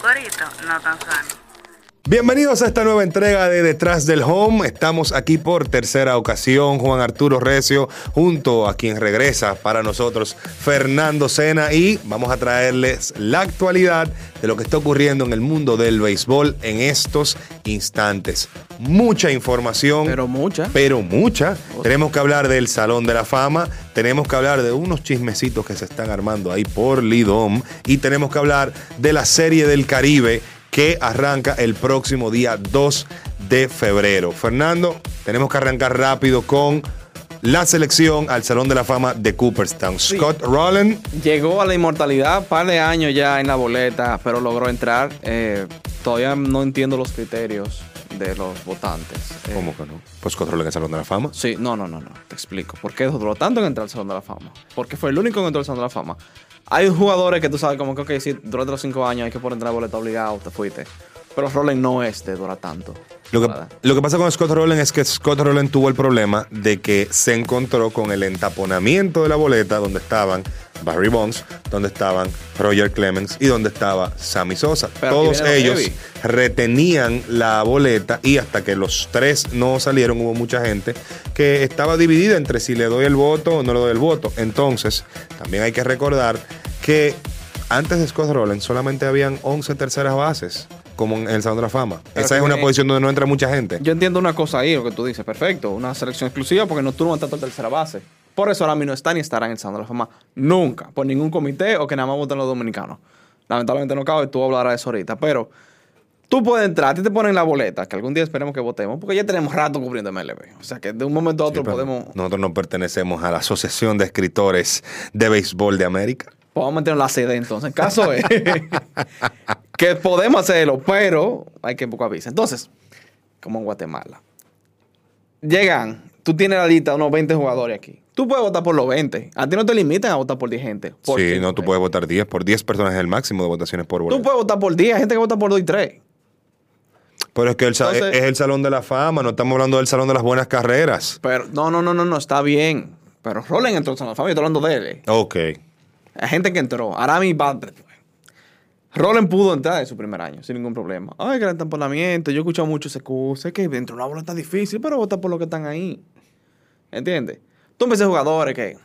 corito no tan sano. Bienvenidos a esta nueva entrega de Detrás del Home. Estamos aquí por tercera ocasión, Juan Arturo Recio, junto a quien regresa para nosotros, Fernando Sena, y vamos a traerles la actualidad de lo que está ocurriendo en el mundo del béisbol en estos instantes. Mucha información. Pero mucha. Pero mucha. Tenemos que hablar del Salón de la Fama, tenemos que hablar de unos chismecitos que se están armando ahí por Lidom, y tenemos que hablar de la Serie del Caribe que arranca el próximo día 2 de febrero. Fernando, tenemos que arrancar rápido con la selección al Salón de la Fama de Cooperstown. Scott Rowland. Llegó a la inmortalidad, par de años ya en la boleta, pero logró entrar. Eh, todavía no entiendo los criterios de los votantes. Eh, ¿Cómo que no? Pues en el Salón de la Fama. Sí, no, no, no, no. Te explico. ¿Por qué duró tanto en entrar al Salón de la Fama? Porque fue el único que entró al Salón de la Fama. Hay jugadores que tú sabes, como que, ok, si durante los cinco años hay que poner la boleta obligado, te fuiste. Pero Rowland no es de dura tanto. Lo que, lo que, pasa con Scott Rowland es que Scott Rowland tuvo el problema de que se encontró con el entaponamiento de la boleta donde estaban Barry Bonds, donde estaban Roger Clemens y donde estaba Sammy Sosa. Todos ellos retenían la boleta y hasta que los tres no salieron hubo mucha gente que estaba dividida entre si le doy el voto o no le doy el voto. Entonces, también hay que recordar que antes de Scott Rowland solamente habían 11 terceras bases como en el Salón de la Fama. Esa es una posición donde no entra mucha gente. Yo entiendo una cosa ahí, lo que tú dices, perfecto, una selección exclusiva porque no tú no tanto tercera base. Por eso ahora mismo no está ni estará en el Salón de la Fama. Nunca, por ningún comité o que nada más voten los dominicanos. Lamentablemente no cabe, tú hablarás de eso ahorita, pero tú puedes entrar, a ti te ponen la boleta, que algún día esperemos que votemos, porque ya tenemos rato cubriendo MLB. O sea que de un momento a otro podemos... Nosotros no pertenecemos a la Asociación de Escritores de Béisbol de América. Pues vamos a meternos la sede entonces. En caso es que podemos hacerlo, pero hay que poco avisa. Entonces, como en Guatemala, llegan, tú tienes la lista de unos 20 jugadores aquí. Tú puedes votar por los 20. A ti no te limitan a votar por 10 gente. sí, no, tú puedes votar 10. Por 10 personas es el máximo de votaciones por boleta. Tú puedes votar por 10. Hay gente que vota por 2 y 3. Pero es que es el Salón de la Fama. No estamos hablando del Salón de las Buenas Carreras. Pero no, no, no, no, no. Está bien. Pero Rolen entró de la Fama. Yo estoy hablando de él. Ok. Hay gente que entró. Arami Badre. Roland pudo entrar en su primer año sin ningún problema. Ay, gran tamponamiento. Yo he escuchado mucho ese Sé que dentro de una bola está difícil, pero vota por los que están ahí. ¿Entiendes? Tú ves jugadores que.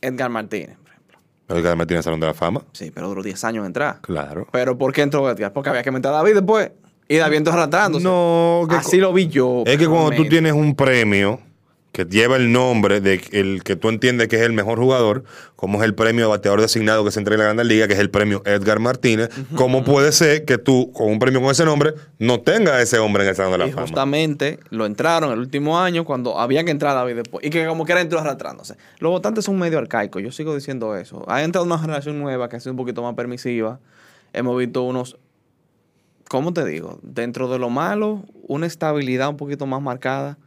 Edgar Martínez, por ejemplo. Edgar Martínez Salón de la Fama. Sí, pero duró 10 años en entrar. Claro. Pero ¿por qué entró Edgar? Porque había que meter a David después. Y David entró arrastrándose. No, Así lo vi yo. Es que cuando tú tienes un premio que lleva el nombre de el que tú entiendes que es el mejor jugador, como es el premio de bateador designado que se entrega en la Grande Liga, que es el premio Edgar Martínez, ¿cómo puede ser que tú, con un premio con ese nombre, no tengas ese hombre en el Salón de la y Justamente lo entraron el último año cuando había que entrar David después, y que como quiera entró arrastrándose. Los votantes son medio arcaicos, yo sigo diciendo eso. Ha entrado una generación nueva que ha sido un poquito más permisiva. Hemos visto unos ¿cómo te digo? Dentro de lo malo, una estabilidad un poquito más marcada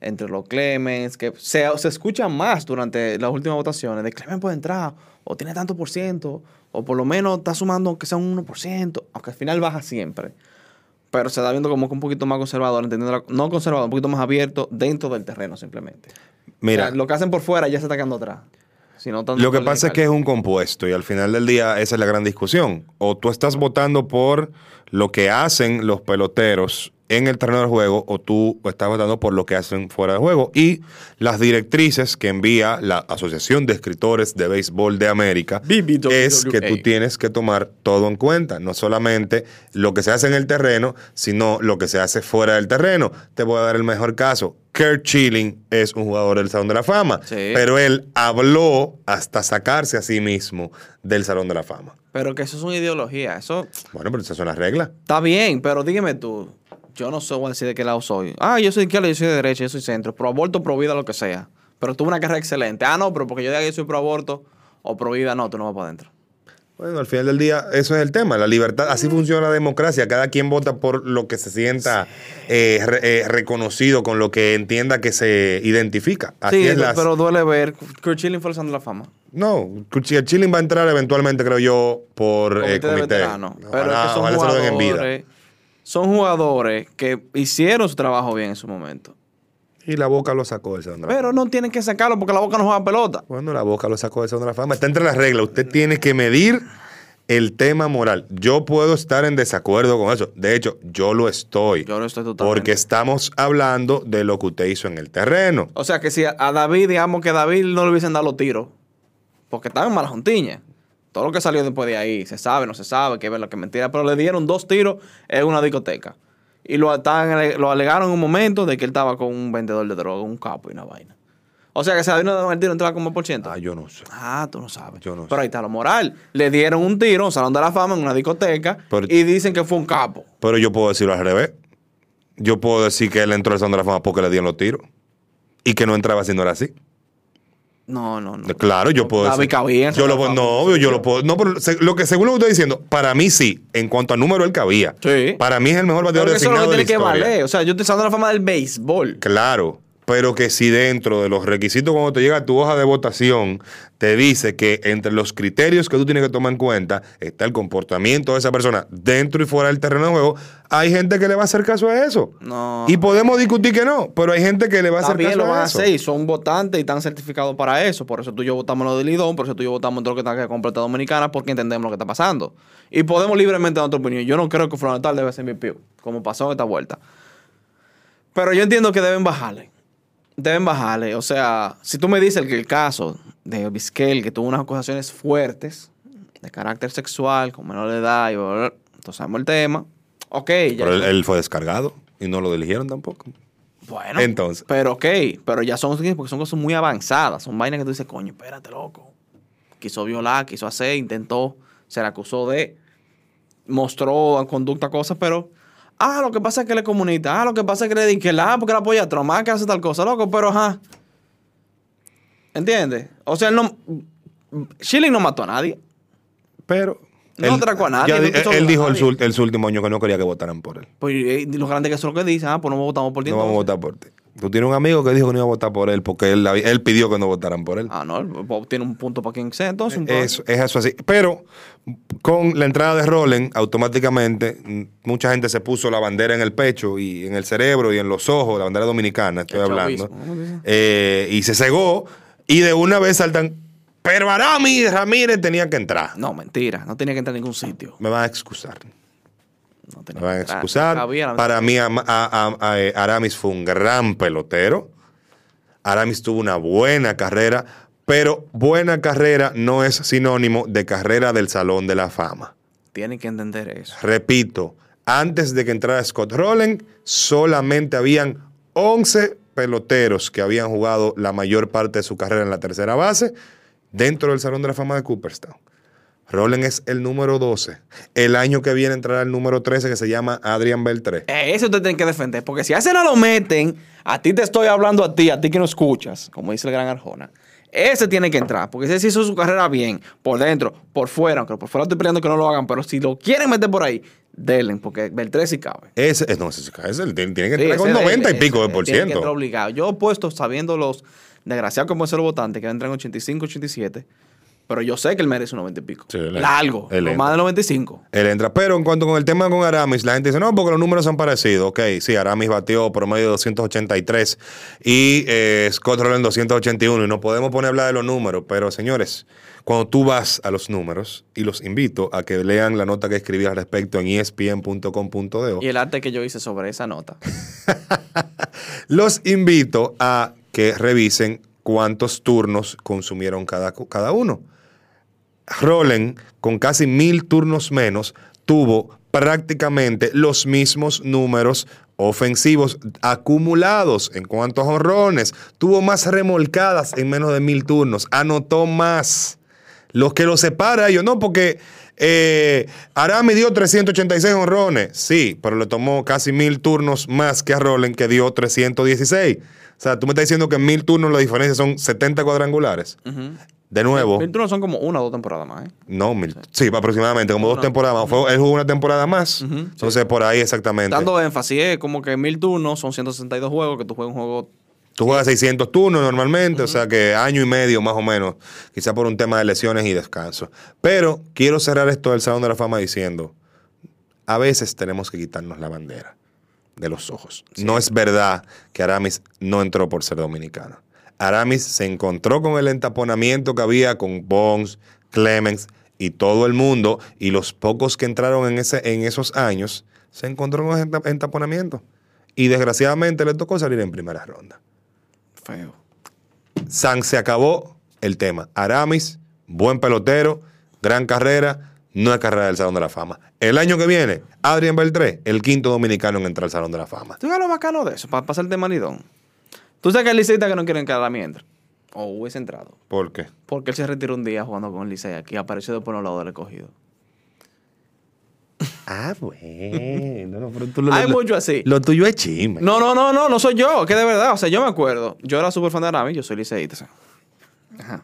entre los Clemens, que se, se escucha más durante las últimas votaciones, de Clemens puede entrar, o tiene tanto por ciento, o por lo menos está sumando que sea un 1%, aunque al final baja siempre. Pero se está viendo como que un poquito más conservador, entendiendo, no conservador, un poquito más abierto dentro del terreno simplemente. Mira, lo que hacen por fuera ya se está quedando atrás. lo que pasa es que es un compuesto y al final del día esa es la gran discusión. O tú estás votando por lo que hacen los peloteros en el terreno del juego o tú estás votando por lo que hacen fuera de juego. Y las directrices que envía la Asociación de Escritores de Béisbol de América es que tú tienes que tomar todo en cuenta, no solamente lo que se hace en el terreno, sino lo que se hace fuera del terreno. Te voy a dar el mejor caso. Kurt Chilling es un jugador del Salón de la Fama, pero él habló hasta sacarse a sí mismo del Salón de la Fama. Pero que eso es una ideología, eso... Bueno, pero esas son las reglas. Está bien, pero dígame tú, yo no sé voy a decir de qué lado soy. Ah, yo soy de izquierda, yo soy de derecha, yo soy centro. Pro aborto, pro vida, lo que sea. Pero tuve una carrera excelente. Ah, no, pero porque yo diga que soy pro aborto o pro vida, no, tú no vas para adentro. Bueno, al final del día, eso es el tema, la libertad. Así funciona la democracia. Cada quien vota por lo que se sienta eh, eh, reconocido, con lo que entienda que se identifica. Así sí, pero duele ver. Chilling fue el la fama. No, Chilling va a entrar eventualmente, creo yo, por comité. Eh, comité. pero es que son jugadores, son jugadores que hicieron su trabajo bien en su momento. Y la Boca lo sacó del Salón de la Pero no tienen que sacarlo porque la Boca no juega pelota. Bueno, la Boca lo sacó del Salón de la Fama. Está entre las reglas. Usted tiene que medir el tema moral. Yo puedo estar en desacuerdo con eso. De hecho, yo lo estoy. Yo lo estoy totalmente. Porque estamos hablando de lo que usted hizo en el terreno. O sea que si a David, digamos que a David no le hubiesen dado los tiros, porque estaba en mala juntiña. Todo lo que salió después de ahí, se sabe, no se sabe, que ver lo que es mentira, pero le dieron dos tiros en una discoteca. Y lo, estaban- lo alegaron en un momento de que él estaba con un vendedor de droga, un capo y una vaina. O sea que le dieron el tiro, entraba como por ciento. Ah, yo no sé. Ah, tú no sabes. Yo no Pero sé. ahí está lo moral. Le dieron un tiro en un salón de la fama en una discoteca Pero- y dicen que fue un capo. Pero yo puedo decirlo al revés. Yo puedo decir que él entró al Salón de la Fama porque le dieron los tiros. Y que no entraba si no era así. No, no, no. Claro, yo puedo David decir. cabía yo lo puedo, no, Fama. yo lo puedo. No, pero se- lo que según lo que estoy diciendo, para mí sí. En cuanto a número, él cabía. Sí. Para mí es el mejor bateador eso es lo que de la tiene que historia. valer. O sea, yo estoy usando la fama del béisbol. Claro, pero que si dentro de los requisitos cuando te llega tu hoja de votación te dice que entre los criterios que tú tienes que tomar en cuenta está el comportamiento de esa persona dentro y fuera del terreno de juego, hay gente que le va a hacer caso a eso. No. Y podemos discutir que no, pero hay gente que le va a hacer También caso lo van a eso. hacer y son votantes y están certificados para eso. Por eso tú y yo votamos lo del Lidón, por eso tú y yo votamos todo lo que está que completa Dominicana, porque entendemos lo que está pasando. Y podemos libremente dar nuestra opinión. Yo no creo que Frontal debe ser mi pío, como pasó en esta vuelta. Pero yo entiendo que deben bajarle. Deben bajarle. O sea, si tú me dices que el caso de Vizquel, que tuvo unas acusaciones fuertes de carácter sexual, con menor de edad, y bla, bla, bla, entonces sabemos el tema. Ok, ya. Pero él, él fue descargado y no lo eligieron tampoco. Bueno, Entonces. Pero ok, pero ya son, porque son cosas muy avanzadas. Son vainas que tú dices, coño, espérate, loco. Quiso violar, quiso hacer, intentó, se le acusó de, mostró conducta, cosas, pero. Ah, lo que pasa es que él es comunista. Ah, lo que pasa es que le que la, porque él apoya a Trump, ah, que hace tal cosa, loco, pero ajá. ¿Entiendes? O sea, él no. Schilling no mató a nadie. Pero. No atracó a nadie, ya no él, dijo el, el su último año que no quería que votaran por él. Pues eh, lo grande que eso es lo que dice, ah, pues no votamos por ti. No vamos a votar por ti. Tú tienes un amigo que dijo que no iba a votar por él porque él, él pidió que no votaran por él. Ah, no, Bob tiene un punto para quien sea, entonces. un. Es, es eso así. Pero con la entrada de Roland, automáticamente mm, mucha gente se puso la bandera en el pecho y en el cerebro y en los ojos, la bandera dominicana, estoy El hablando. Eh, y se cegó y de una vez saltan. Pero Arami Ramírez tenía que entrar. No, mentira. No tenía que entrar a ningún sitio. Me van a excusar. No Me van a excusar. Para mí, Ama- a- a- a- eh, Aramis fue un gran pelotero. Aramis tuvo una buena carrera, pero buena carrera no es sinónimo de carrera del Salón de la Fama. Tienen que entender eso. Repito, antes de que entrara Scott Rowland, solamente habían 11 peloteros que habían jugado la mayor parte de su carrera en la tercera base dentro del Salón de la Fama de Cooperstown. Rowland es el número 12. El año que viene entrará el número 13 que se llama Adrian Beltré. Eh, Eso usted tiene que defender. Porque si a ese no lo meten, a ti te estoy hablando a ti, a ti que no escuchas, como dice el gran Arjona. Ese tiene que entrar. Porque ese sí hizo su carrera bien. Por dentro, por fuera. Aunque por fuera estoy pidiendo que no lo hagan. Pero si lo quieren meter por ahí, denle. Porque Beltré sí cabe. Ese, es- no, ese, ese tiene tiene que Sí, entrar con ese 90 y pico de por tiene que entrar ciento. obligado. Yo he puesto sabiendo los desgraciados como ser los votantes que entran en 85, 87. Pero yo sé que él merece un 90 y pico. Sí, él- Largo. él más de 95. Él entra. Pero en cuanto con el tema con Aramis, la gente dice, no, porque los números son parecidos. Ok, sí, Aramis batió promedio de 283 y eh, Scott Rowland 281. Y no podemos poner a hablar de los números. Pero, señores, cuando tú vas a los números, y los invito a que lean la nota que escribí al respecto en espn.com.de. Y el arte que yo hice sobre esa nota. Los invito a que revisen cuántos turnos consumieron cada, cada uno. Roland, con casi mil turnos menos, tuvo prácticamente los mismos números ofensivos acumulados en cuanto a jonrones. Tuvo más remolcadas en menos de mil turnos. Anotó más. Los que lo separa ellos, no, porque eh, Arami dio 386 honrones, sí, pero le tomó casi mil turnos más que a Roland, que dio 316. O sea, tú me estás diciendo que en mil turnos la diferencia son 70 cuadrangulares. De nuevo, Mil turnos son como una o dos temporadas más, ¿eh? no, mil, sí, aproximadamente, como dos temporadas más. Fue- él jugó una temporada más. Entonces, por ahí exactamente. Dando énfasis, es como que mil turnos son 162 juegos, que tú juegas un juego. Tú juegas 600 turnos normalmente, o sea que año y medio más o menos, quizá por un tema de lesiones y descanso. Pero quiero cerrar esto del Salón de la Fama diciendo, a veces tenemos que quitarnos la bandera de los ojos. No es verdad que Aramis no entró por ser dominicano. Aramis se encontró con el entaponamiento que había con Bones, Clemens Y todo el mundo, y los pocos que entraron en, ese, en esos años, se encontró con enta- entaponamiento. Y desgraciadamente le tocó salir en primera ronda. Feo. San se acabó el tema. Aramis, buen pelotero, gran carrera, no es carrera del Salón de la Fama. El año que viene, Adrián Beltré, el quinto dominicano en entrar al Salón de la Fama. ¿Tú lo bacano de eso? Para pasar el tema Lidón. Tú sabes que el liceísta que no quieren que Adami entre. O hubiese entrado. ¿Por qué? Porque él se retiró un día jugando con el Licey aquí. Apareció después los lados del escogido. Ah, bueno. no, pero tú lo- Hay lo- mucho así. Lo tuyo es chisme. No, no, no, no, no soy yo, que de verdad, o sea, yo me acuerdo, yo era súper fan de Arami, yo soy liceísta. o sea. Ajá.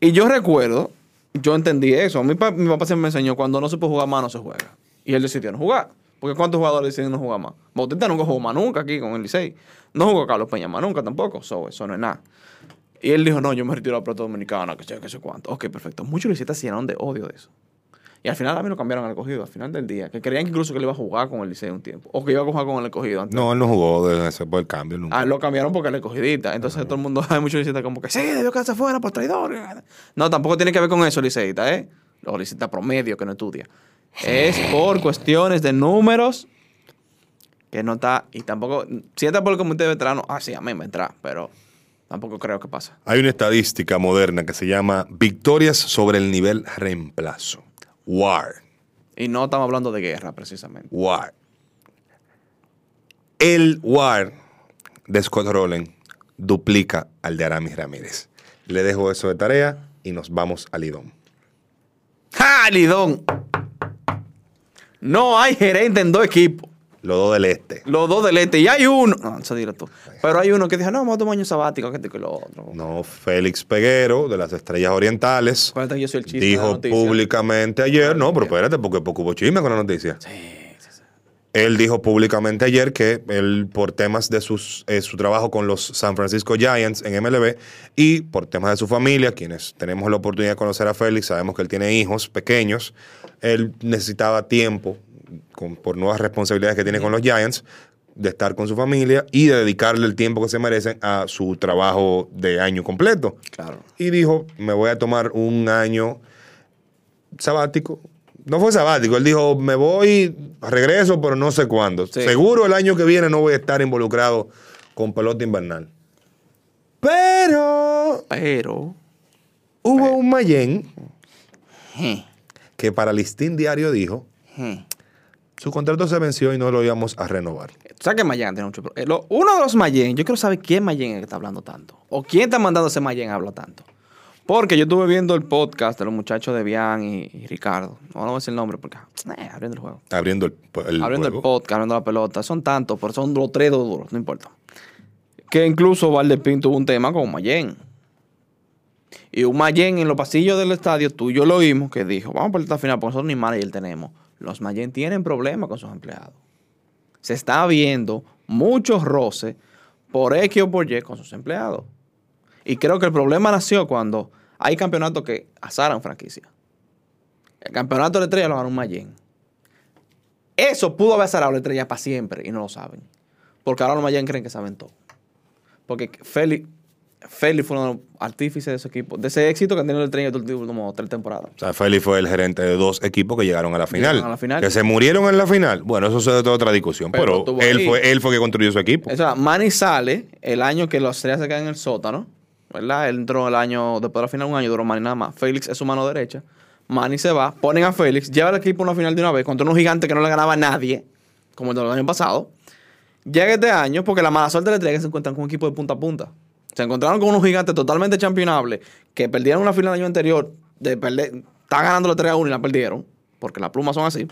Y yo recuerdo, yo entendí eso, mi, pa- mi papá siempre me enseñó, cuando no se puede jugar más, no se juega. Y él decidió no jugar. Porque ¿cuántos jugadores deciden no jugar más? Bautista nunca jugó más nunca aquí con el Licey. No jugó Carlos Peña más nunca tampoco, so, eso no es nada. Y él dijo, no, yo me retiro a la pelota dominicana, que sé, que sé cuánto. Ok, perfecto. Muchos liceístas se llenaron de odio de eso. Y al final a mí lo cambiaron al escogido, al final del día. Que creían que incluso que él iba a jugar con el Licey un tiempo. O que iba a jugar con el escogido antes. No, él no jugó desde ese por el cambio nunca. Ah, lo cambiaron porque le escogidita. Entonces todo el mundo, hay muchos liceístas como que sí, debió quedarse fuera por traidor. No, tampoco tiene que ver con eso, liceísta, ¿eh? Los liceístas promedio que no estudia. Es por cuestiones de números que no está. Y tampoco. Si está por el comité de veteranos, ah, sí, a mí me entra, pero tampoco creo que pasa. Hay una estadística moderna que se llama victorias sobre el nivel reemplazo. WAR. Y no estamos hablando de guerra, precisamente. WAR. El WAR de Scott Rowland duplica al de Aramis Ramírez. Le dejo eso de tarea y nos vamos al Lidón. ¡Ja, Lidón! No hay gerente en dos equipos. Los dos del este. Los dos del este. Y hay uno. No, eso dilo tú. Pero hay uno que dijo, no, vamos a tomar un año sabático, que que lo otro. No, Félix Peguero, de las Estrellas Orientales, Acuérdate que yo soy el chiste de la dijo públicamente ayer, no, pero espérate, porque, porque hubo chisme con la noticia. Sí, sí, sí. Él dijo públicamente ayer que él, por temas de sus, eh, su trabajo con los San Francisco Giants en MLB y por temas de su familia, quienes tenemos la oportunidad de conocer a Félix, sabemos que él tiene hijos pequeños, él necesitaba tiempo con- por nuevas responsabilidades que tiene con los Giants, de estar con su familia y de dedicarle el tiempo que se merecen a su trabajo de año completo. Claro. Y dijo, me voy a tomar un año sabático. No fue sabático, él dijo, me voy, regreso, pero no sé cuándo. Sí. Seguro el año que viene no voy a estar involucrado con pelota invernal. Pero Pero. hubo un Mayen je, que para Listín Diario dijo, je. su contrato se venció y no lo íbamos a renovar. Tú sabes que Mayen tiene mucho pro- eh, Uno de los Mayen, yo quiero saber quién Mayen es que está hablando tanto. O quién está mandando ese Mayen a hablar tanto. Porque yo estuve viendo el podcast de los muchachos de Bian y, y Ricardo. No voy a decir el nombre porque. eh, abriendo el juego. Abriendo el, el abriendo juego. el podcast, abriendo la pelota. Son tantos, pero son los tres duros, no importa. Que incluso Valdepín tuvo un tema con Mayen. Y un Mayen en los pasillos del estadio, tú y yo lo oímos, que dijo, vamos por esta final, porque nosotros ni manager tenemos. Los Mayen tienen problemas con sus empleados. Se está viendo muchos roces por X o por Y con sus empleados. Y creo que el problema nació cuando hay campeonatos que azaran franquicia. El campeonato de estrella lo ganó un Mayen. Eso pudo haber azarado la estrella para siempre y no lo saben. Porque ahora los Mayen creen que saben todo. Porque Félix, Félix fue uno de los artífices de ese equipo, de ese éxito que han tenido el durante como tres temporadas. O sea, Félix fue el gerente de dos equipos que llegaron a la final. Llegaron a la final. Que se murieron en la final. Bueno, eso es otra discusión. Pero él, ahí. fue, él fue que construyó su equipo. O sea, Manny sale el año que los estrellas se quedan en el sótano, ¿verdad? Él entró el año, después de la final, un año duró Manny nada más. Félix es su mano derecha. Manny se va, ponen a Félix, lleva al equipo a una final de una vez contra unos gigantes que no le ganaba a nadie, como el del año pasado. Llega este año porque la mala suerte estrella es que se encuentran con un equipo de punta a punta. Se encontraron con unos gigantes totalmente championables que perdieron una final el año anterior. De perder, está ganando la 3 a 1 y la perdieron, porque las plumas son así.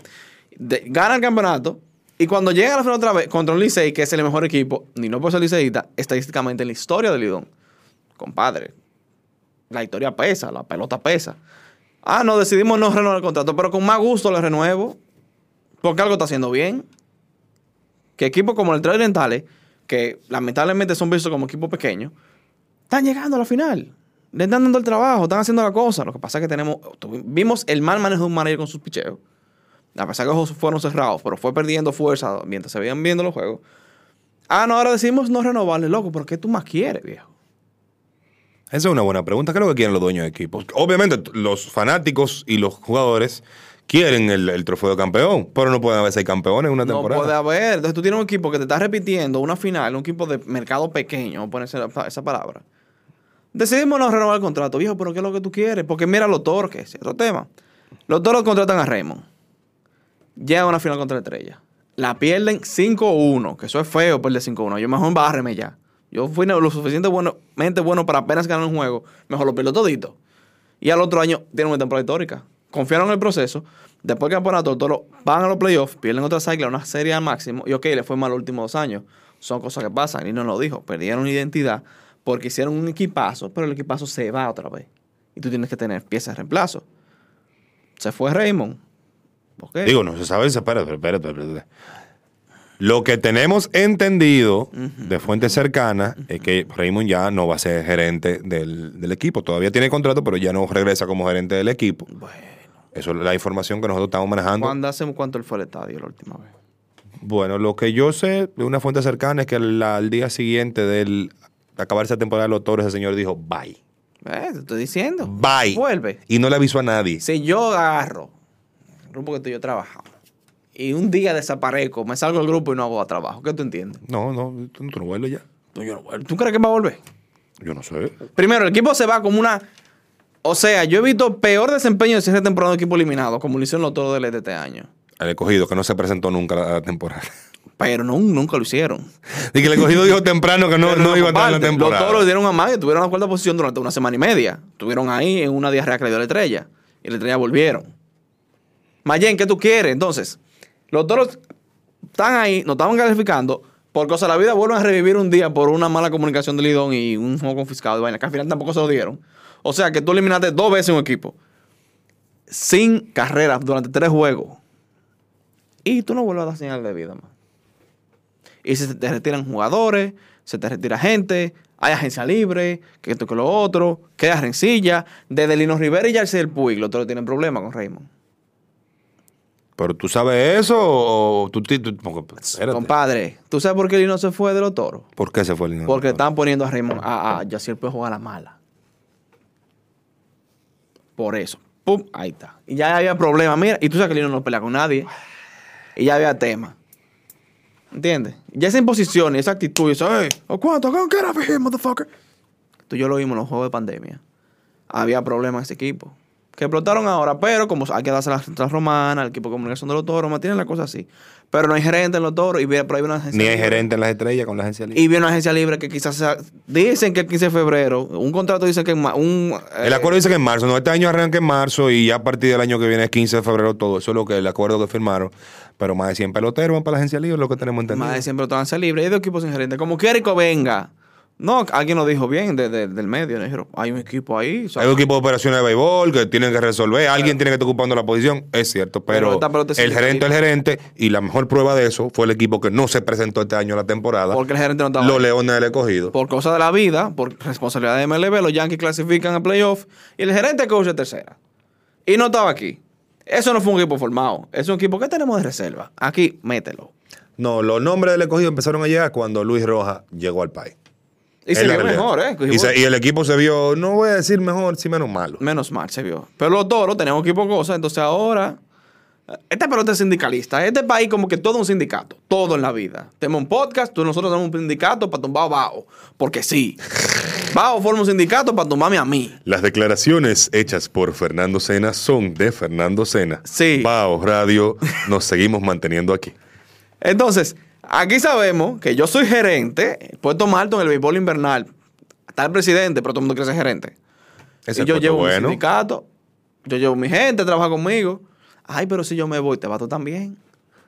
De- gana el campeonato y cuando llega a la final otra vez contra un Licey, que es el mejor equipo, ni no por ser liceísta, estadísticamente en la historia del Lidón. Compadre, la historia pesa, la pelota pesa. Ah, no, decidimos no renovar el contrato, pero con más gusto le renuevo, porque algo está haciendo bien. Que equipos como el Trail Orientales, que lamentablemente son vistos como equipos pequeños, están llegando a la final. Le están dando el trabajo, están haciendo la cosa. Lo que pasa es que tenemos, vimos el mal manejo de un manager con sus picheos. A pesar que los fueron cerrados, pero fue perdiendo fuerza mientras se veían viendo los juegos. Ah, no, ahora decimos no renovarle, loco, pero ¿qué tú más quieres, viejo? Esa es una buena pregunta. ¿Qué es lo que quieren los dueños de equipos? Obviamente, los fanáticos y los jugadores quieren el, el trofeo de campeón, pero no pueden haber seis campeones en una No temporada. puede haber. Entonces tú tienes un equipo que te está repitiendo una final, un equipo de mercado pequeño, vamos a poner esa, esa palabra. Decidimos no renovar el contrato, viejo, pero ¿qué es lo que tú quieres? Porque mira los toros, que es otro tema. Los toros contratan a Raymond. Llegan a una final contra la estrella. La pierden 5-1, que eso es feo perder 5-1. Yo mejor bárreme ya. Yo fui lo suficientemente bueno, bueno para apenas ganar un juego. Mejor lo pierdo todito. Y al otro año tienen una temporada histórica. Confiaron en el proceso. Después del campeonato, los toros van a los playoffs, pierden otra cycle, una serie al máximo. Y ok, le fue mal los últimos dos años. Son cosas que pasan. Y no lo dijo. Perdieron identidad porque hicieron un equipazo, pero el equipazo se va otra vez. Y tú tienes que tener piezas de reemplazo. Se fue Raymond. Ok. Digo, no se sabe, espérate, espérate, espérate. Lo que tenemos entendido de fuentes cercanas es que Raymond ya no va a ser gerente del, del equipo. Todavía tiene contrato, pero ya no regresa como gerente del equipo. Bueno. Eso es la información que nosotros estamos manejando. ¿Cuándo hace cuánto él fue al estadio la última vez? Bueno, lo que yo sé de una fuente cercana es que al, al día siguiente del acabar esa temporada de los toros, ese señor dijo, bye. Eh, te estoy diciendo. Bye. Vuelve. Y no le avisó a nadie. Si yo agarro el grupo que tú y yo trabajamos y un día desaparezco, me salgo del grupo y no hago trabajo, ¿qué tú entiendes? No, no, tú, tú no vuelves ya. Tú, yo no vuelvo. ¿Tú crees que va a volver? Yo no sé. Primero, el equipo se va como una. O sea, yo he visto peor desempeño de cierre temporada de equipo eliminado, como lo hicieron los toros del este año. El escogido, que no se presentó nunca la temporada. Pero no, nunca lo hicieron. Y que el escogido dijo temprano que no, no iba a estar en la temporada. Los toros dieron a más y tuvieron la cuarta posición durante una semana y media. Estuvieron ahí en una diarrea que le dio la estrella. Y la estrella volvieron. Mayen, ¿qué tú quieres? Entonces, los toros están ahí, nos estaban calificando. Por cosa de la vida vuelven a revivir un día por una mala comunicación del Lidón y un juego confiscado de vaina, que al final tampoco se lo dieron. O sea que tú eliminaste dos veces un equipo. Sin carreras durante tres juegos. Y tú no vuelves a dar señal de vida más. Y se te retiran jugadores, se te retira gente, hay agencia libre, que esto que lo otro, queda rencilla. Desde Lino Rivera y Yarcel Puig, los otros tienen problemas con Raymond. Pero tú sabes eso o tú. Compadre, ¿tú sabes por qué Lino se fue de los toros? ¿Por qué se fue el dinero? Porque están poniendo a Raymond, a, a Yaciel puede jugar a la mala. Por eso. Pum, ahí está. Y ya había problema. Mira, y tú sabes que Lino no pelea con nadie. Y ya había tema. ¿Entiendes? Ya esa imposición y esa actitud, y eso, hey, ¿o cuánto? Get over here, motherfucker. Tú y yo lo vimos en los juegos de pandemia. Había problemas en ese equipo. Que explotaron ahora, pero como hay que darse la central romana, el equipo de comunicación de los toros, mantienen la cosa así. Pero no hay gerente en los toros y por ahí una agencia Ni hay libre. gerente en las estrellas con la agencia libre. Y viene una agencia libre que quizás sea. Dicen que el 15 de febrero. Un contrato dice que. en Un, El eh, acuerdo dice que en marzo, no, este año arranca en marzo y ya a partir del año que viene es 15 de febrero todo. Eso es lo que el acuerdo que firmaron. Pero más de 100 peloteros van para la agencia libre, es lo que tenemos entendido. Más de siempre van a ser libres. Hay dos equipos sin gerente. Como que Erico venga. No, alguien lo dijo bien de- de- del medio. Dijeron, hay un equipo ahí. Hay un equipo de operaciones de béisbol que tienen que resolver. Alguien tiene que estar ocupando la posición. Es cierto, Pero el gerente es el gerente. Y la mejor prueba de eso fue el equipo que no se presentó este año a la temporada. Porque el gerente no estaba. Los. Leones del Escogido. Por cosa de la vida, por responsabilidad de MLB, los Yankees clasifican a playoff y el gerente coach de tercera. Y no estaba aquí. Eso no fue un equipo formado. Es un equipo que tenemos de reserva. Aquí, mételo. No, los nombres del escogido empezaron a llegar cuando Luis Rojas llegó al país. Y Es se vio mejor, ¿eh? Y, se- y el equipo se vio, no voy a decir mejor, sí menos malo. Menos mal se vio. Pero los toros tenemos equipo cosas, entonces ahora. Esta pelota es sindicalista. Este país, como que todo es un sindicato. Todo en la vida. Tenemos un podcast, tú nosotros tenemos un sindicato para tumbar a Bao. Porque sí. Bao forma un sindicato para tumbarme a mí. Las declaraciones hechas por Fernando Sena son de Fernando Sena. Sí. Bao Radio, nos seguimos manteniendo aquí. Entonces, aquí sabemos que yo soy gerente, puesto más alto en el béisbol invernal. Está el presidente, pero todo el mundo quiere ser gerente. Ese y yo llevo mi bueno. sindicato, yo llevo mi gente, trabaja conmigo. Ay, pero si yo me voy, te va tú también.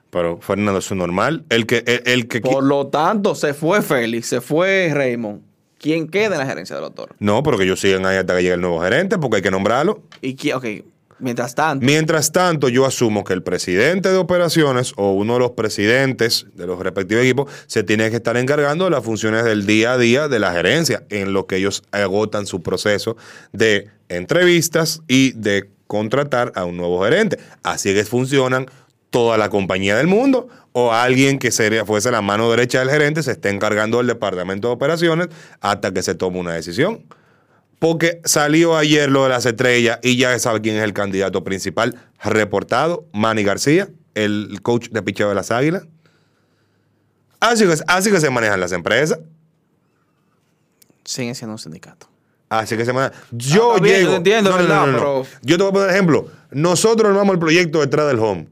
Pero Fernando, eso es normal. El que, el, el que Por lo tanto, se fue Félix, se fue Raymond. ¿Quién queda en la gerencia de los toros? No, pero que ellos sigan ahí hasta que llegue el nuevo gerente, porque hay que nombrarlo. Y qui- ok, mientras tanto, Mientras tanto, yo asumo que el presidente de operaciones o uno de los presidentes de los respectivos equipos se tiene que estar encargando de las funciones del día a día de la gerencia, en lo que ellos agotan su proceso de entrevistas y de contratar a un nuevo gerente. Así que funcionan toda la compañía del mundo o alguien que sería, fuese la mano derecha del gerente se esté encargando del departamento de operaciones hasta que se tome una decisión. Porque salió ayer lo de las estrellas y ya sabe quién es el candidato principal reportado, Manny García, el coach de picheo de las Águilas. Así que, así que se manejan las empresas. Siguen siendo un sindicato. Así que se manejan. Yo Ah, bien, llego. yo te entiendo, No, no, no. Pero- Yo te voy a poner ejemplo. Nosotros armamos el proyecto detrás del home.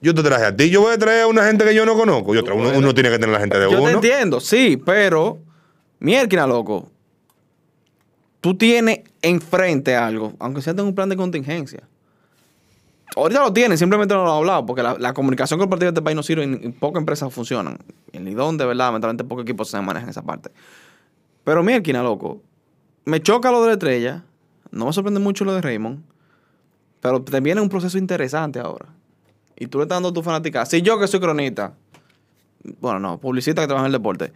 Yo te traje a ti. Yo voy a traer a una gente que yo no conozco. Yo traigo- uno, uno tiene que tener la gente de Yo uno. te entiendo, sí, pero. Mierda, loco. Tú tienes enfrente algo, aunque sea en un plan de contingencia. Ahorita lo tienes, simplemente no lo he hablado, porque la, la comunicación corporativa de este país no sirve y, pocas empresas funcionan. En Lidón, de verdad, lamentablemente pocos equipos se manejan esa parte. Pero mierda, loco. Me choca lo de la estrella. No me sorprende mucho lo de Raymond. Pero te viene un proceso interesante ahora. Y tú le estás dando tu fanática. Si yo que soy cronista, bueno, no, publicista que trabaja en el deporte,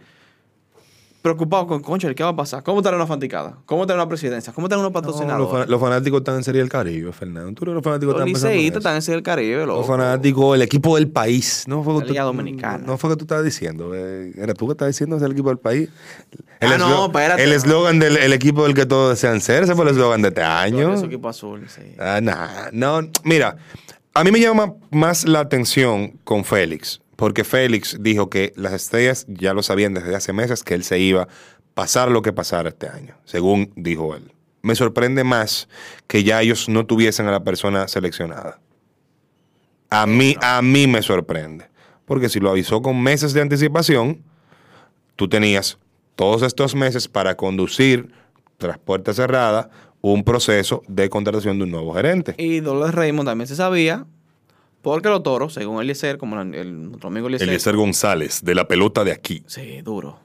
preocupado con, concha, ¿qué va a pasar? ¿Cómo estará una fanaticada? ¿Cómo estará una presidencia? ¿Cómo estará unos No, los, patrocinadores? fa- los fanáticos están en Serie del Caribe, Fernando. Tú eres los fanáticos los están en están Serie del Caribe, loco. Los fanáticos, el equipo del país. No fue, que tú- Liga Dominicana. No fue que tú estabas diciendo. eh, Era tú que estabas diciendo es el equipo del país. El Ah, no, espérate. El eslogan del el equipo del que todos desean ser. Ese fue el eslogan de este año. Ese equipo azul, sí. Ah, nah, no, mira, a mí me llama más la atención con Félix, porque Félix dijo que las estrellas ya lo sabían desde hace meses que él se iba a pasar lo que pasara este año, según dijo él. Me sorprende más que ya ellos no tuviesen a la persona seleccionada. A mí, a mí me sorprende, porque si lo avisó con meses de anticipación, tú tenías todos estos meses para conducir tras puertas cerradas un proceso de contratación de un nuevo gerente. Y Dolores Raymond también se sabía, porque los toros, según Eliezer, como el, el- nuestro amigo Eliezer, Eliezer González, de la pelota de aquí. Sí, duro.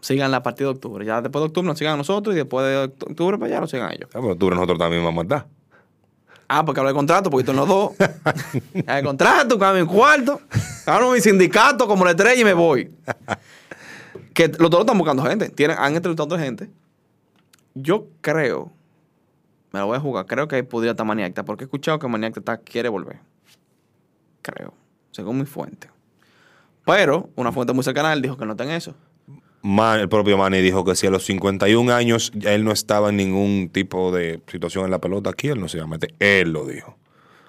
Sigan la partida de octubre. Ya después de octubre nos sigan a nosotros y después de oct- octubre para allá nos sigan a ellos. Ah, pero tú nosotros también vamos a dar. Ah, porque hablé de contrato, porque tú los dos. el contrato, cambio mi cuarto, hablo mi sindicato como la estrella y me voy. que los dos están buscando gente. Tienen, han entrevistado a otra gente. Yo creo, me la voy a jugar, creo que podría estar Maniacta, porque he escuchado que Maniacta quiere volver. Creo, según mi fuente. Pero una fuente muy cercana a él dijo que no está en eso. Man- el propio Manny dijo que si a los 51 años ya él no estaba en ningún tipo de situación en la pelota aquí, él no se iba a meter. Él lo dijo.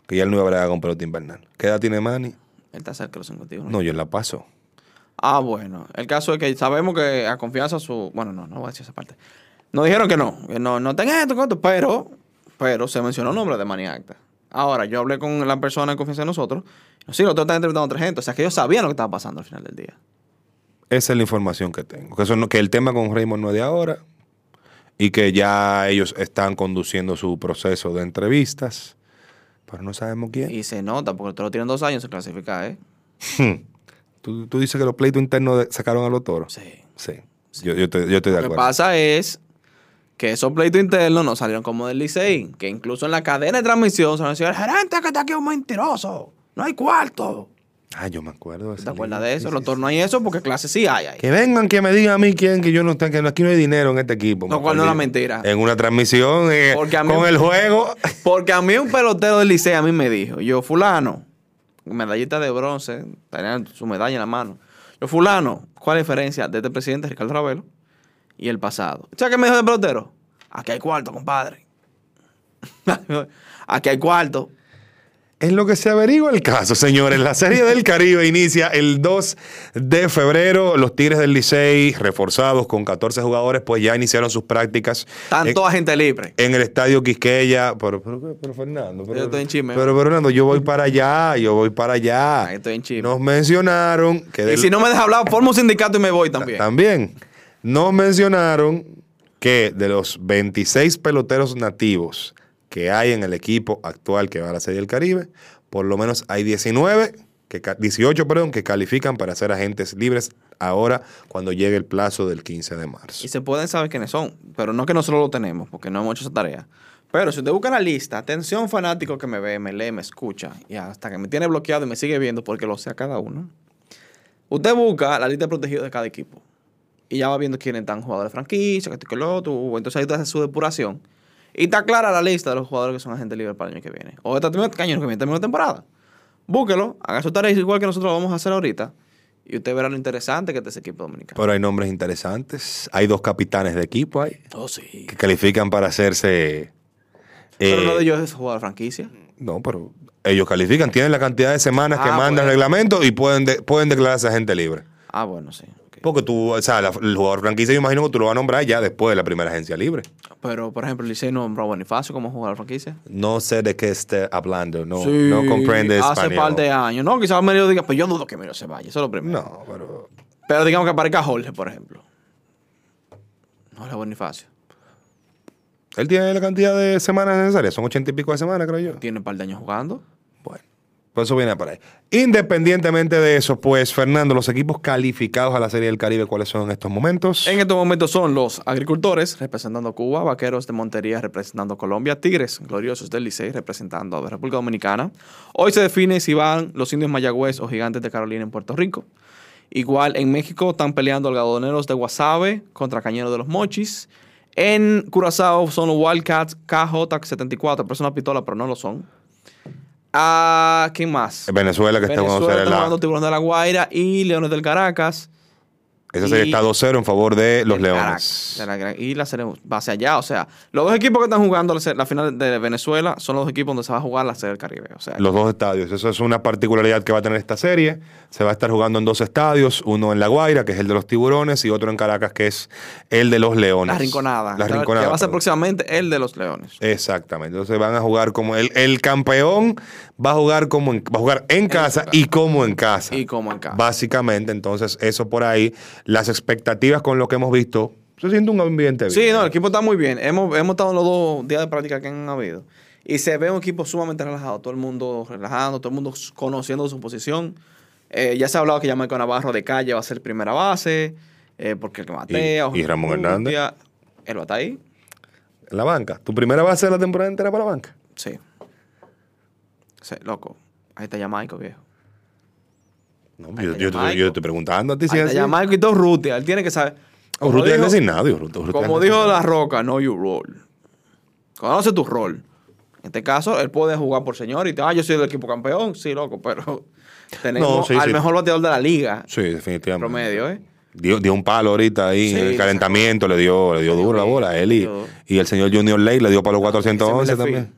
Que ya él no iba a bregar con pelota invernal. ¿Qué edad tiene Manny? Él está cerca de los 51. No, yo la paso. Ah, bueno. El caso es que sabemos que a confianza su. Bueno, no, no voy a decir esa parte. Nos dijeron que no, que no, no tengan esto, pero, pero se mencionó el nombre de Maniacta. Ahora, yo hablé con la persona en confianza de nosotros. Sí, nosotros están entrevistando a otra gente. O sea, que ellos sabían lo que estaba pasando al final del día. Esa es la información que tengo. Que, eso no- que el tema con Raymond no es de ahora y que ya ellos están conduciendo su proceso de entrevistas, pero no sabemos quién. Y se nota, porque todos tienen dos años en clasificar, ¿eh? ¿Tú, tú dices que los pleitos internos de- sacaron a los toros. Sí. Sí. Yo, yo, te- yo estoy de Lo que acuerdo. pasa es que esos pleitos internos no salieron como del Licey, que incluso en la cadena de transmisión se nos decía, el gerente que está aquí es un mentiroso, no hay cuarto. Ah, yo me acuerdo de ¿Te acuerdas de eso? sí, Los toros no hay eso porque clase sí hay ahí. Que vengan, que me digan a mí quién, que yo no tengo, que aquí no hay dinero en este equipo. Me cual no es la perdí. mentira. En una transmisión, eh, con el juego. Porque a mí un pelotero del liceo a mí me dijo, yo fulano, medallita de bronce, tenía su medalla en la mano. Yo fulano, ¿cuál es la diferencia de este presidente Ricardo Ravelo y el pasado? ¿Sabes qué me dijo de pelotero? Aquí hay cuarto, compadre. Aquí hay cuarto. En lo que se averigua el caso, señores, la Serie del Caribe inicia el 2 de febrero. Los Tigres del Licey, reforzados con 14 jugadores, pues ya iniciaron sus prácticas. En- toda gente libre. en el estadio Quisqueya. Pero, pero, pero, Fernando. Pero, Yo estoy en chisme. Pero, Fernando, yo voy para allá, yo voy para allá. Estoy en chisme. Nos mencionaron que Y si no me deja hablar, formo un sindicato y me voy también. También. Nos mencionaron que de los 26 peloteros nativos que hay en el equipo actual que va a la Serie del Caribe, por lo menos hay 19, que, ca- 18, perdón, que califican para ser agentes libres ahora cuando llegue el plazo del 15 de marzo. Y se pueden saber quiénes son, pero no que nosotros lo tenemos, porque no hemos hecho esa tarea. Pero si usted busca la lista, atención fanático que me ve, me lee, me escucha, y hasta que me tiene bloqueado y me sigue viendo porque lo sea cada uno. Usted busca la lista de protegidos de cada equipo. Y ya va viendo quiénes están jugadores de franquicia, que esto y que lo otro. Entonces ahí usted hace su depuración. Y está clara la lista de los jugadores que son agentes libres para el año que viene. O este año que viene, termina la temporada. Búsquelo, haga su tarea igual que nosotros lo vamos a hacer ahorita. Y usted verá lo interesante que es ese equipo dominicano. Pero hay nombres interesantes. Hay dos capitanes de equipo ahí Oh, sí. que califican para hacerse. Pero eh, uno de ellos es jugador de franquicia. No, pero ellos califican, tienen la cantidad de semanas que Ah, manda el reglamento y pueden, de- pueden declararse agente libre. Ah, bueno, sí. Porque tú, o sea, la- el jugador franquicia, yo imagino que tú lo vas a nombrar ya después de la primera agencia libre. Pero, por ejemplo, Licey nombró a Bonifacio como jugador franquicia. No sé de qué esté hablando, no, Sí, no comprende Hace español. par de años. No, quizás Melio diga, pues yo dudo que Melio se vaya. Eso es lo primero. No, pero Pero digamos que aparezca Jorge, por ejemplo. Jorge Bonifacio. él tiene la cantidad de semanas necesarias, son ochenta y pico de semanas, creo yo. Tiene un par de años jugando. Bueno, pues eso viene para ahí. Independientemente de eso, pues, Fernando, los equipos calificados a la Serie del Caribe, ¿cuáles son en estos momentos? En estos momentos son los agricultores representando Cuba, Vaqueros de Montería representando Colombia, Tigres gloriosos del Licey representando a República Dominicana. Hoy se define si van los indios Mayagüez o gigantes de Carolina en Puerto Rico. Igual en México están peleando algodoneros de Guasave contra Cañeros de los Mochis. En Curazao son los Wildcats KJ74, pero es una pistola, pero no lo son. Ah, ¿Quién más? Venezuela, que está Venezuela jugando está la- jugando Tiburones de la Guaira y Leones del Caracas. Esa serie está 2-0 en favor de los Leones. De la y la serie va hacia allá. O sea, los dos equipos que están jugando la, final de Venezuela son los equipos donde se va a jugar la serie del Caribe. O sea, Los dos estadios. Eso es una particularidad que va a tener esta serie. Se va a estar jugando en dos estadios, uno en La Guaira, que es el de los tiburones, y otro en Caracas, que es el de los leones. la rinconada. La rinconada. Que va a ser próximamente el de los Leones. Exactamente. Entonces van a jugar como el, el campeón va a jugar como en, va a jugar en casa y como en casa. Y como en casa. Básicamente, entonces eso por ahí, las expectativas con lo que hemos visto, se siente un ambiente bien. Sí, no, el equipo está muy bien. Hemos, hemos estado en los dos días de práctica que han habido. Y se ve un equipo sumamente relajado. Todo el mundo relajando, todo el mundo conociendo su posición. Eh, ya se ha hablado que Jamaica Navarro de calle va a ser primera base. eh, porque el que matea. Y- y Ramón Hernández. Él va a estar ahí. En la banca. ¿Tu primera base de la temporada entera para la banca? Sí. Sí, loco. Ahí está Jamaica, viejo. No, yo, yo, te- yo te estoy preguntando a ti si Ahí es está así. Jamaica y todo Rutia. Él tiene que saber. Como Urrutia es dijo- designado, y Urrutia- Urrutia Como es dijo designado. La Roca, know your role. Conoce tu rol. En este caso, él puede jugar por señor y te, ah, yo soy del equipo campeón. Sí, loco, pero tenemos No, sí, al sí. mejor bateador de la liga. Sí, definitivamente. Promedio, ¿eh? Dio, dio un palo ahorita ahí Sí, en el le calentamiento, le dio, le dio duro la bola a él y, y el señor Junior Ley le dio para los 411 ese también.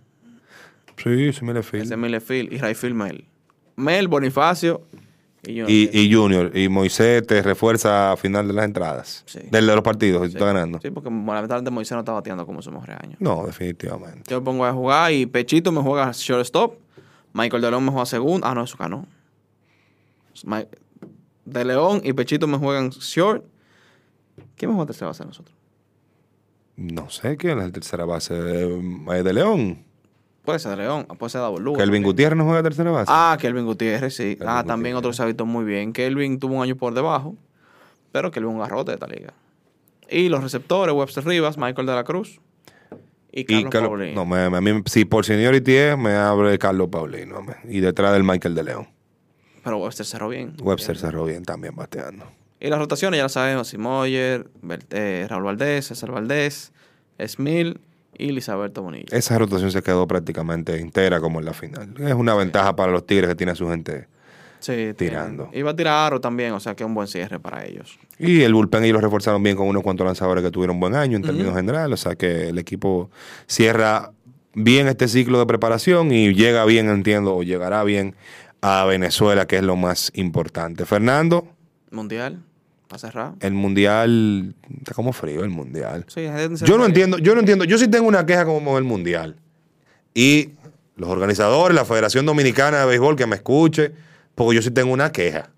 Sí, sí, me le fui. Ese es Millefield y Rayfield Mel. Mel, Bonifacio y yo. Y, y Junior, y Moisés te refuerza a final de las entradas. Sí. Del de los partidos, si tú estás ganando. Sí, porque lamentablemente Moisés no está bateando como su mejor año. No, definitivamente. Yo me pongo a jugar y Pechito me juega shortstop. Michael de León me juega segundo. Ah, no, eso ganó. De León y Pechito me juegan short. ¿Quién me juega tercera base a nosotros? No sé quién es la tercera base de, de León. Puede ser de León, puede ser Lugo. Kelvin. Gutiérrez no juega tercera base. Ah, Kelvin Gutiérrez, sí. Kelvin ah, también otro se ha visto muy bien. Kelvin tuvo un año por debajo, pero Kelvin un garrote de esta liga. Y los receptores, Webster Rivas, Michael de la Cruz y y Carlos Carlos- Paulino. no, me, me- a mí, si por seniority es, me abre Carlos Paulino. me- Y detrás del Michael de León. Pero Webster cerró bien. Webster cerró bien también bateando. Y las rotaciones ya lo sabemos, Simoyer, eh, Raúl Valdés, César Valdés, Smil y Lisaberto Bonilla. Esa rotación se quedó prácticamente entera como en la final. Es una ventaja para los Tigres que tiene a su gente. Sí, tirando. tiene- Iba a tirar Aro también, o sea que es un buen cierre para ellos. Y el bullpen ellos lo reforzaron bien con unos cuantos lanzadores que tuvieron buen año en términos generales. O sea que el equipo cierra bien este ciclo de preparación y llega bien, entiendo, o llegará bien a Venezuela, que es lo más importante. Fernando, Mundial, para cerrar. el mundial está como frío el mundial. Sí, Yo no entiendo, yo no entiendo. Yo sí tengo una queja como el mundial. Y los organizadores, la Federación Dominicana de Béisbol, que me escuche, porque yo sí tengo una queja.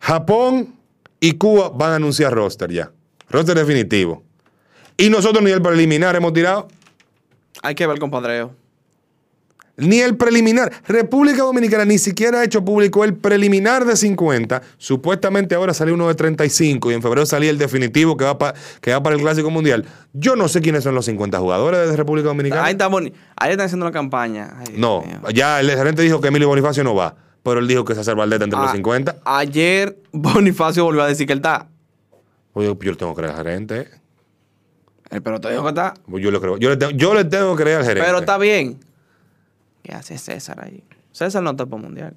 Japón y Cuba van a anunciar roster ya. Roster definitivo. Y nosotros ni el preliminar hemos tirado. Hay que ver compadreo. Ni el preliminar. República Dominicana ni siquiera ha hecho público el preliminar de 50. Supuestamente ahora salió uno de 35 y en febrero salía el definitivo que va, pa- que va para el Clásico Mundial. Yo no sé quiénes son los 50 jugadores de República Dominicana. Ahí está Boni- Ahí están haciendo una campaña. Ay, no, ya el gerente dijo que Emilio Bonifacio no va, pero él dijo que César Valdeta entre los Ah, 50. Ayer Bonifacio volvió a decir que él está. Oye, yo le tengo que creer al gerente. El pelotero dijo que está. Yo le, creo, yo, le tengo, yo le tengo que creer al gerente. Pero está bien. ¿Qué hace César ahí? César no está para mundial.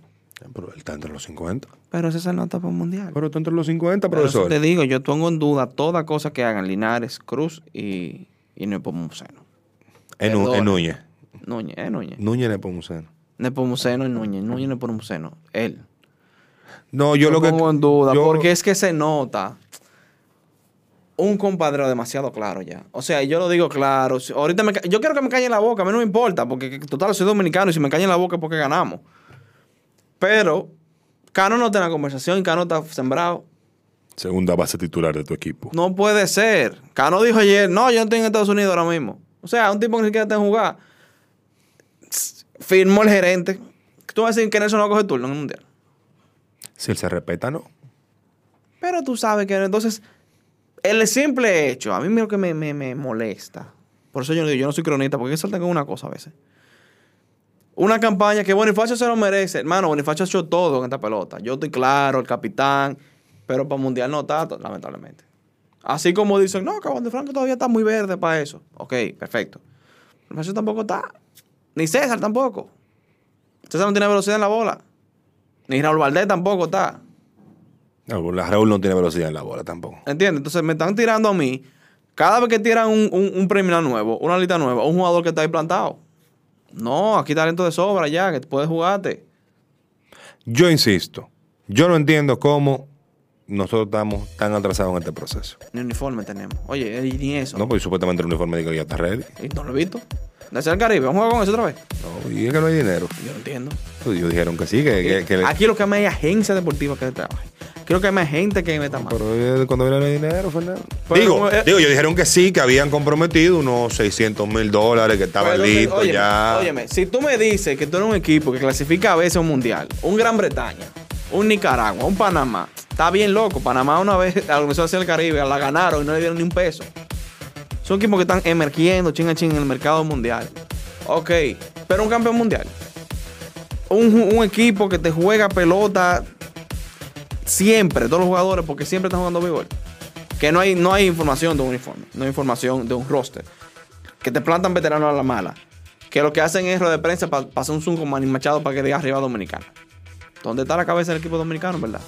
Pero él está entre los 50. Pero esa es la nota para un mundial. Pero está entre los 50, Pero eso profesor. te digo, yo pongo en duda toda cosa que hagan Linares, Cruz y, y Nepomuceno. Perdona. es Núñez. Núñez, es Núñez. Núñez Nepomuceno. Nepomuceno es Núñez, Núñez Nepomuceno. Él. No, yo lo que. pongo en duda, yo- porque es que se nota un compadreo demasiado claro ya. O sea, yo lo digo claro. Ahorita me yo quiero que me calle la boca, a mí no me importa, porque que- total soy dominicano y si me callan la boca es porque ganamos. Pero Cano no está en la conversación Cano está sembrado. Segunda base titular de tu equipo. No puede ser. Cano dijo ayer, no, yo no estoy en Estados Unidos ahora mismo. O sea, un tipo que ni siquiera está en jugar. Firmó el gerente. Tú vas a decir que Nelson no coge turno en el mundial. Si él se respeta, no. Pero tú sabes que entonces, el simple hecho, a mí lo que me, me, me molesta. Por eso yo no digo, yo no soy cronista, porque saltar con una cosa a veces. Una campaña que Bonifacio se lo merece. Hermano, Bonifacio ha hecho todo en esta pelota. Yo estoy claro, el capitán, pero para mundial no está, lamentablemente. Así como dicen, no, que de Franco todavía está muy verde para eso. Ok, perfecto. Bonifacio tampoco está. Ni César tampoco. César no tiene velocidad en la bola. Ni Raúl Valdés tampoco está. No, la Raúl no tiene velocidad en la bola tampoco. ¿Entiendes? Entonces me están tirando a mí. Cada vez que tiran un, un, un premio nuevo, una lista nueva, un jugador que está ahí plantado. No, aquí talento de sobra ya, que puedes jugarte. Yo insisto, yo no entiendo cómo nosotros estamos tan atrasados en este proceso. Ni uniforme tenemos. Oye, y ni eso. No, pues supuestamente el uniforme que ya está ready. Y no lo he visto. Desde el Caribe, vamos a jugar con eso otra vez. No, y es que no hay dinero. Yo no entiendo. Pues ellos dijeron que sí, que, que- que- Aquí lo que hay es agencia deportiva que trabaje. Quiero que hay más gente que meta más. Pero eh, cuando viene el dinero, Fernando. Pero, digo, eh, digo, ellos dijeron que sí, que habían comprometido unos 600 mil dólares, que estaban Pero, listos óyeme, ya. Óyeme, si tú me dices que tú eres un equipo que clasifica a veces a un mundial, un Gran Bretaña, un Nicaragua, un Panamá, está bien loco. Panamá una vez a la Organización del Caribe la ganaron y no le dieron ni un peso. Son equipos que están emergiendo ching a ching en el mercado mundial. Ok, pero un campeón mundial. Un, equipo que te juega pelota siempre, todos los jugadores, porque siempre están jugando béisbol. Que no hay, no hay información de un uniforme, no hay información de un roster. Que te plantan veteranos a la mala. Que lo que hacen es rueda de prensa para pasar un zoom con Manny Machado para que diga arriba dominicano. ¿Dónde está la cabeza del equipo dominicano, verdad?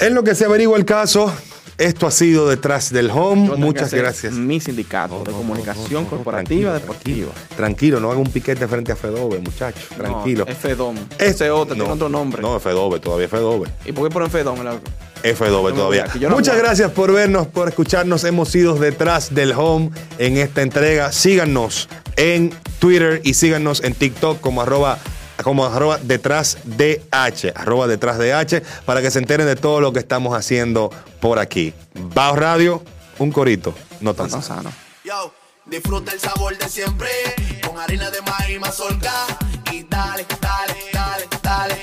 En lo que se averigua el caso, esto ha sido detrás del home. Yo Muchas gracias. Mi sindicato de comunicación corporativa deportiva. Tranquilo, no haga un piquete frente a Fedove, muchachos. Tranquilo. No, Fedom. Es- Ese otro tiene otro nombre. No, Fedove, todavía Fedove. ¿Y por qué ponen Fedom? El- F2 No, todavía. Muchas gracias por vernos, por escucharnos. Hemos sido detrás del home en esta entrega. Síganos en Twitter y síganos en TikTok como arroba como arroba detrás de H, arroba detrás de H, para que se enteren de todo lo que estamos haciendo por aquí. Bao Radio, un corito, no tan No tan sano. sano. Yo, disfruta el sabor de siempre con harina de maíz mazorca y dale, dale, dale, dale.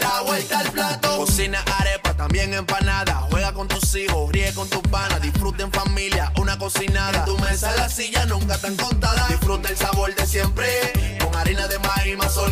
La vuelta al plato. Cocina arepa, también empanada. Juega con tus hijos, ríe con tus panas. Disfruta en familia, una cocinada. En tu mesa la silla nunca tan contada. Disfruta el sabor de siempre con harina de maíz mazorca